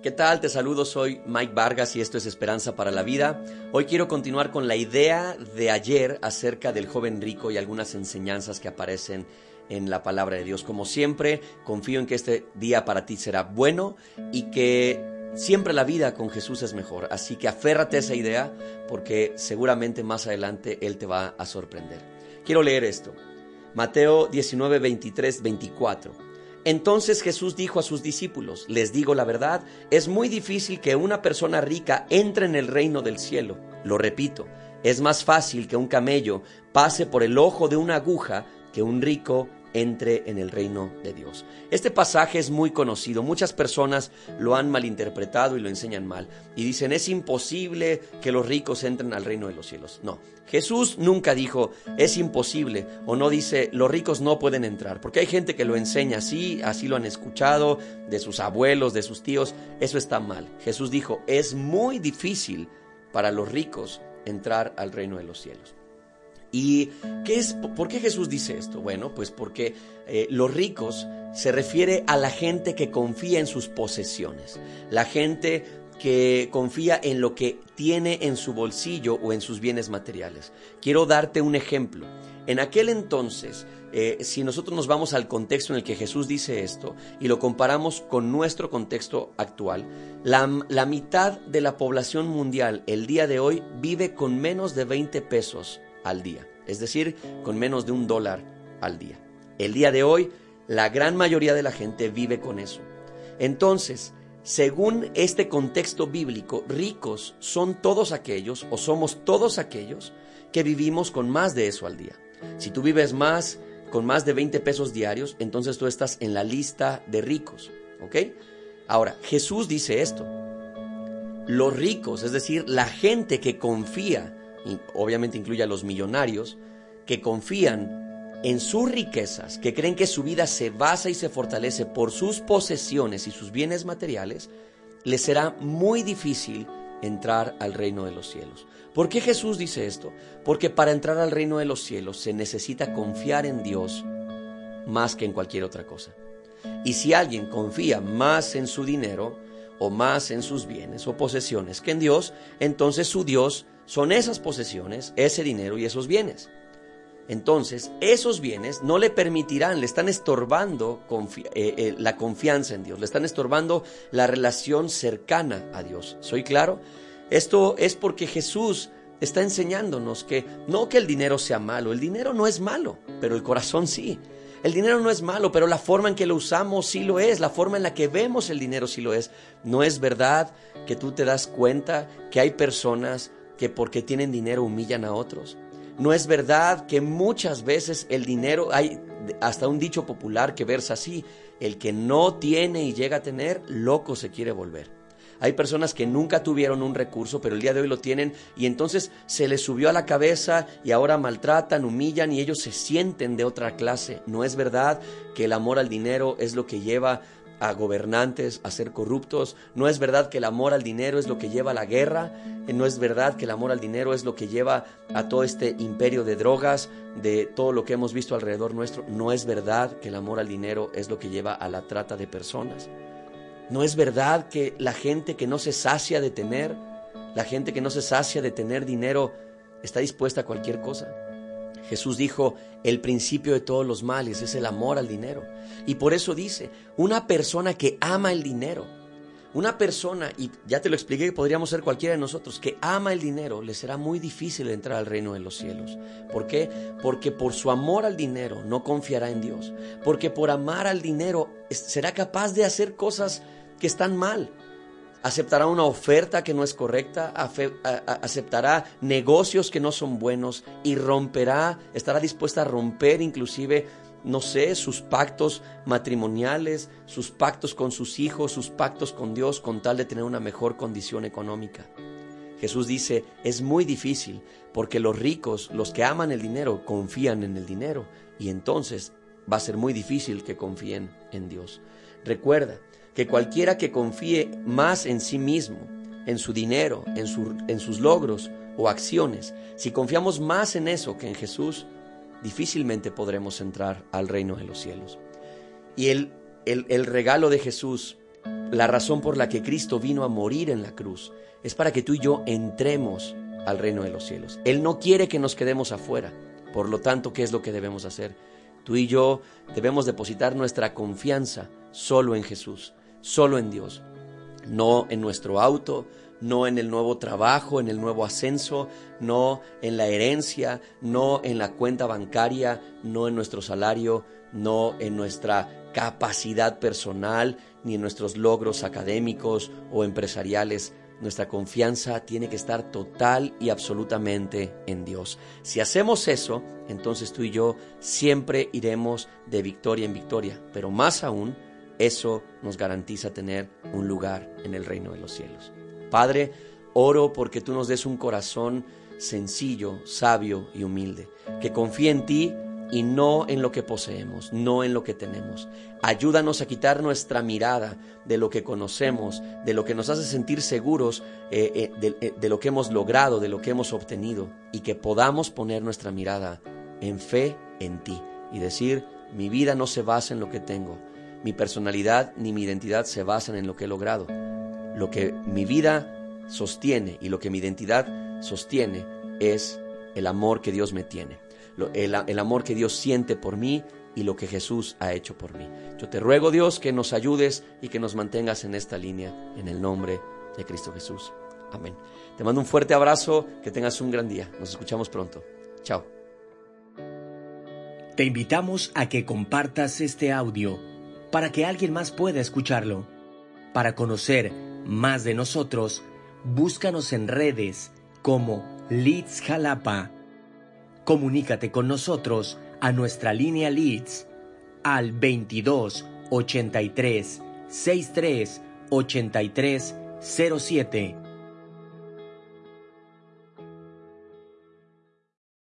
¿Qué tal? Te saludo, soy Mike Vargas y esto es Esperanza para la Vida. Hoy quiero continuar con la idea de ayer acerca del joven rico y algunas enseñanzas que aparecen en la palabra de Dios. Como siempre, confío en que este día para ti será bueno y que siempre la vida con Jesús es mejor. Así que aférrate a esa idea porque seguramente más adelante Él te va a sorprender. Quiero leer esto. Mateo 19, 23, 24. Entonces Jesús dijo a sus discípulos, les digo la verdad, es muy difícil que una persona rica entre en el reino del cielo. Lo repito, es más fácil que un camello pase por el ojo de una aguja que un rico entre en el reino de Dios. Este pasaje es muy conocido, muchas personas lo han malinterpretado y lo enseñan mal y dicen es imposible que los ricos entren al reino de los cielos. No, Jesús nunca dijo es imposible o no dice los ricos no pueden entrar, porque hay gente que lo enseña así, así lo han escuchado de sus abuelos, de sus tíos, eso está mal. Jesús dijo es muy difícil para los ricos entrar al reino de los cielos. ¿Y qué es, por qué Jesús dice esto? Bueno, pues porque eh, los ricos se refiere a la gente que confía en sus posesiones, la gente que confía en lo que tiene en su bolsillo o en sus bienes materiales. Quiero darte un ejemplo. En aquel entonces, eh, si nosotros nos vamos al contexto en el que Jesús dice esto y lo comparamos con nuestro contexto actual, la, la mitad de la población mundial el día de hoy vive con menos de 20 pesos al día, es decir, con menos de un dólar al día. El día de hoy, la gran mayoría de la gente vive con eso. Entonces, según este contexto bíblico, ricos son todos aquellos o somos todos aquellos que vivimos con más de eso al día. Si tú vives más, con más de 20 pesos diarios, entonces tú estás en la lista de ricos, ¿ok? Ahora, Jesús dice esto. Los ricos, es decir, la gente que confía obviamente incluye a los millonarios, que confían en sus riquezas, que creen que su vida se basa y se fortalece por sus posesiones y sus bienes materiales, les será muy difícil entrar al reino de los cielos. ¿Por qué Jesús dice esto? Porque para entrar al reino de los cielos se necesita confiar en Dios más que en cualquier otra cosa. Y si alguien confía más en su dinero o más en sus bienes o posesiones que en Dios, entonces su Dios son esas posesiones, ese dinero y esos bienes. Entonces, esos bienes no le permitirán, le están estorbando eh, eh, la confianza en Dios, le están estorbando la relación cercana a Dios. ¿Soy claro? Esto es porque Jesús está enseñándonos que no que el dinero sea malo, el dinero no es malo, pero el corazón sí. El dinero no es malo, pero la forma en que lo usamos sí lo es, la forma en la que vemos el dinero sí lo es. No es verdad que tú te das cuenta que hay personas que porque tienen dinero humillan a otros. No es verdad que muchas veces el dinero, hay hasta un dicho popular que versa así, el que no tiene y llega a tener, loco se quiere volver. Hay personas que nunca tuvieron un recurso, pero el día de hoy lo tienen y entonces se les subió a la cabeza y ahora maltratan, humillan y ellos se sienten de otra clase. No es verdad que el amor al dinero es lo que lleva a gobernantes a ser corruptos. No es verdad que el amor al dinero es lo que lleva a la guerra. No es verdad que el amor al dinero es lo que lleva a todo este imperio de drogas, de todo lo que hemos visto alrededor nuestro. No es verdad que el amor al dinero es lo que lleva a la trata de personas. No es verdad que la gente que no se sacia de tener, la gente que no se sacia de tener dinero, está dispuesta a cualquier cosa. Jesús dijo, el principio de todos los males es el amor al dinero. Y por eso dice, una persona que ama el dinero, una persona, y ya te lo expliqué podríamos ser cualquiera de nosotros, que ama el dinero, le será muy difícil entrar al reino de los cielos. ¿Por qué? Porque por su amor al dinero no confiará en Dios. Porque por amar al dinero será capaz de hacer cosas que están mal aceptará una oferta que no es correcta, aceptará negocios que no son buenos y romperá, estará dispuesta a romper inclusive, no sé, sus pactos matrimoniales, sus pactos con sus hijos, sus pactos con Dios con tal de tener una mejor condición económica. Jesús dice, es muy difícil porque los ricos, los que aman el dinero, confían en el dinero y entonces va a ser muy difícil que confíen en Dios. Recuerda, que cualquiera que confíe más en sí mismo, en su dinero, en, en sus logros o acciones, si confiamos más en eso que en Jesús, difícilmente podremos entrar al reino de los cielos. Y el, el, el regalo de Jesús la razón por la que Cristo vino a morir en la cruz es para que tú y yo entremos al reino de los cielos. Él no quiere que nos quedemos afuera. Por lo tanto, ¿qué es lo que debemos hacer? Tú y yo debemos depositar nuestra confianza solo en Jesús, solo en Dios, no en nuestro auto, no en el nuevo trabajo, en el nuevo ascenso, no en la herencia, no en la cuenta bancaria, no en nuestro salario, no en nuestra capacidad personal, ni en nuestros logros académicos o empresariales. Nuestra confianza tiene que estar total y absolutamente en Dios. Si hacemos eso, entonces tú y yo siempre iremos de victoria en victoria, pero más aún, eso nos garantiza tener un lugar en el reino de los cielos. Padre, oro porque tú nos des un corazón sencillo, sabio y humilde, que confíe en ti y no en lo que poseemos, no en lo que tenemos. Ayúdanos a quitar nuestra mirada de lo que conocemos, de lo que nos hace sentir seguros, eh, eh, de, eh, de lo que hemos logrado, de lo que hemos obtenido, y que podamos poner nuestra mirada en fe en ti y decir, mi vida no se basa en lo que tengo, mi personalidad ni mi identidad se basan en lo que he logrado. Lo que mi vida sostiene y lo que mi identidad sostiene es el amor que Dios me tiene el, amor que Dios siente por mí y lo que Jesús ha hecho por mí. Yo te ruego, Dios, que nos ayudes y que nos mantengas en esta línea, en el nombre de Cristo Jesús. Amén. Te mando un fuerte abrazo, que tengas un gran día. Nos escuchamos pronto. Chao. Te invitamos a que compartas este audio para que alguien más pueda escucharlo. Para conocer más de nosotros, búscanos en redes como Leeds Jalapa Comunícate con nosotros a nuestra línea Leads al 22 83 63 83 07